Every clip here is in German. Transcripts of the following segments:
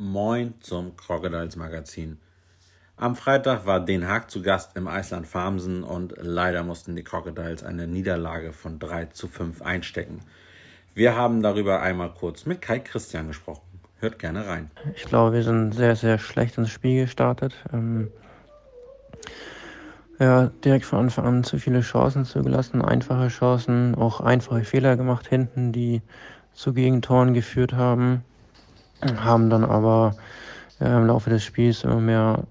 Moin zum Crocodiles Magazin. Am Freitag war Den Haag zu Gast im Eisland Farmsen und leider mussten die Crocodiles eine Niederlage von 3 zu 5 einstecken. Wir haben darüber einmal kurz mit Kai Christian gesprochen. Hört gerne rein. Ich glaube, wir sind sehr, sehr schlecht ins Spiel gestartet. Ähm ja, direkt von Anfang an zu viele Chancen zugelassen, einfache Chancen, auch einfache Fehler gemacht hinten, die zu Gegentoren geführt haben. Haben dann aber ja, im Laufe des Spiels immer mehr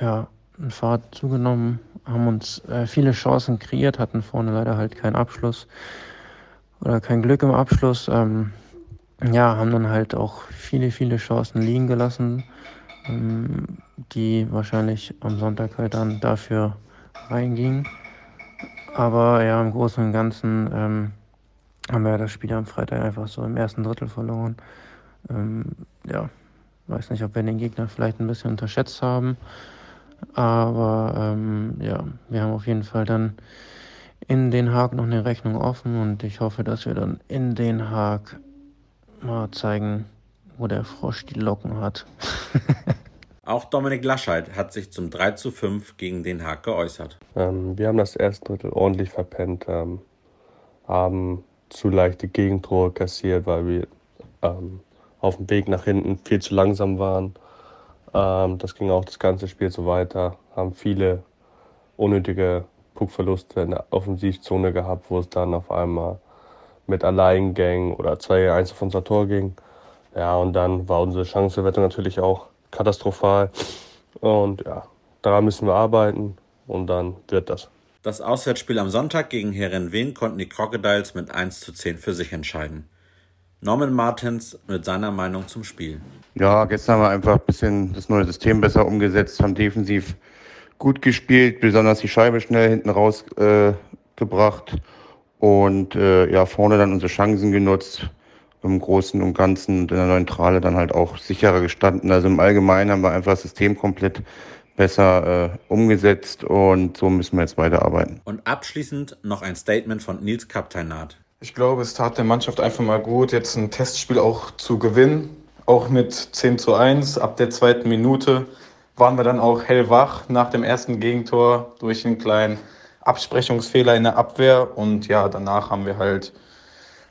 ja, Fahrt zugenommen, haben uns äh, viele Chancen kreiert, hatten vorne leider halt keinen Abschluss oder kein Glück im Abschluss. Ähm, ja, haben dann halt auch viele, viele Chancen liegen gelassen, ähm, die wahrscheinlich am Sonntag halt dann dafür reingingen. Aber ja, im Großen und Ganzen ähm, haben wir das Spiel am Freitag einfach so im ersten Drittel verloren. Ähm, ja, weiß nicht, ob wir den Gegner vielleicht ein bisschen unterschätzt haben. Aber ähm, ja, wir haben auf jeden Fall dann in Den Haag noch eine Rechnung offen und ich hoffe, dass wir dann in Den Haag mal zeigen, wo der Frosch die Locken hat. Auch Dominik Lascheid hat sich zum 3 zu 5 gegen Den Haag geäußert. Ähm, wir haben das erste Drittel ordentlich verpennt, ähm, haben zu leichte Gegentore kassiert, weil wir ähm, auf dem Weg nach hinten viel zu langsam waren. Ähm, das ging auch das ganze Spiel so weiter. Haben viele unnötige Puckverluste in der Offensivzone gehabt, wo es dann auf einmal mit Alleingängen oder 2-1 auf unser Tor ging. Ja, und dann war unsere Chancenwertung natürlich auch katastrophal. Und ja, daran müssen wir arbeiten und dann wird das. Das Auswärtsspiel am Sonntag gegen Herenveen konnten die Crocodiles mit 1 zu 10 für sich entscheiden. Norman Martins mit seiner Meinung zum Spiel. Ja, gestern haben wir einfach ein bisschen das neue System besser umgesetzt, haben defensiv gut gespielt, besonders die Scheibe schnell hinten rausgebracht äh, und äh, ja, vorne dann unsere Chancen genutzt. Im Großen und Ganzen und in der Neutrale dann halt auch sicherer gestanden. Also im Allgemeinen haben wir einfach das System komplett besser äh, umgesetzt und so müssen wir jetzt weiterarbeiten. Und abschließend noch ein Statement von Nils Kapteinat. Ich glaube, es tat der Mannschaft einfach mal gut, jetzt ein Testspiel auch zu gewinnen. Auch mit 10 zu 1. Ab der zweiten Minute waren wir dann auch hellwach nach dem ersten Gegentor durch einen kleinen Absprechungsfehler in der Abwehr. Und ja, danach haben wir halt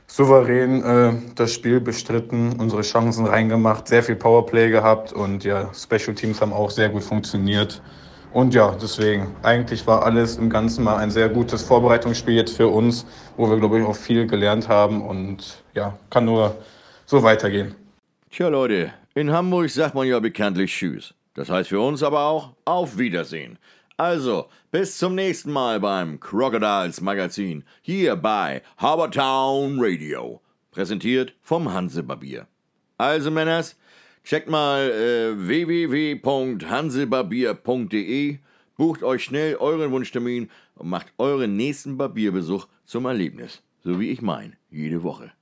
souverän äh, das Spiel bestritten, unsere Chancen reingemacht, sehr viel Powerplay gehabt und ja, Special Teams haben auch sehr gut funktioniert. Und ja, deswegen, eigentlich war alles im Ganzen mal ein sehr gutes Vorbereitungsspiel jetzt für uns, wo wir, glaube ich, auch viel gelernt haben und ja, kann nur so weitergehen. Tja, Leute, in Hamburg sagt man ja bekanntlich Tschüss. Das heißt für uns aber auch Auf Wiedersehen. Also, bis zum nächsten Mal beim Crocodiles Magazin hier bei Harbortown Radio. Präsentiert vom Hansebarbier. Also, Männers, Checkt mal äh, www.hansebarbier.de, bucht euch schnell euren Wunschtermin und macht euren nächsten Barbierbesuch zum Erlebnis. So wie ich mein, jede Woche.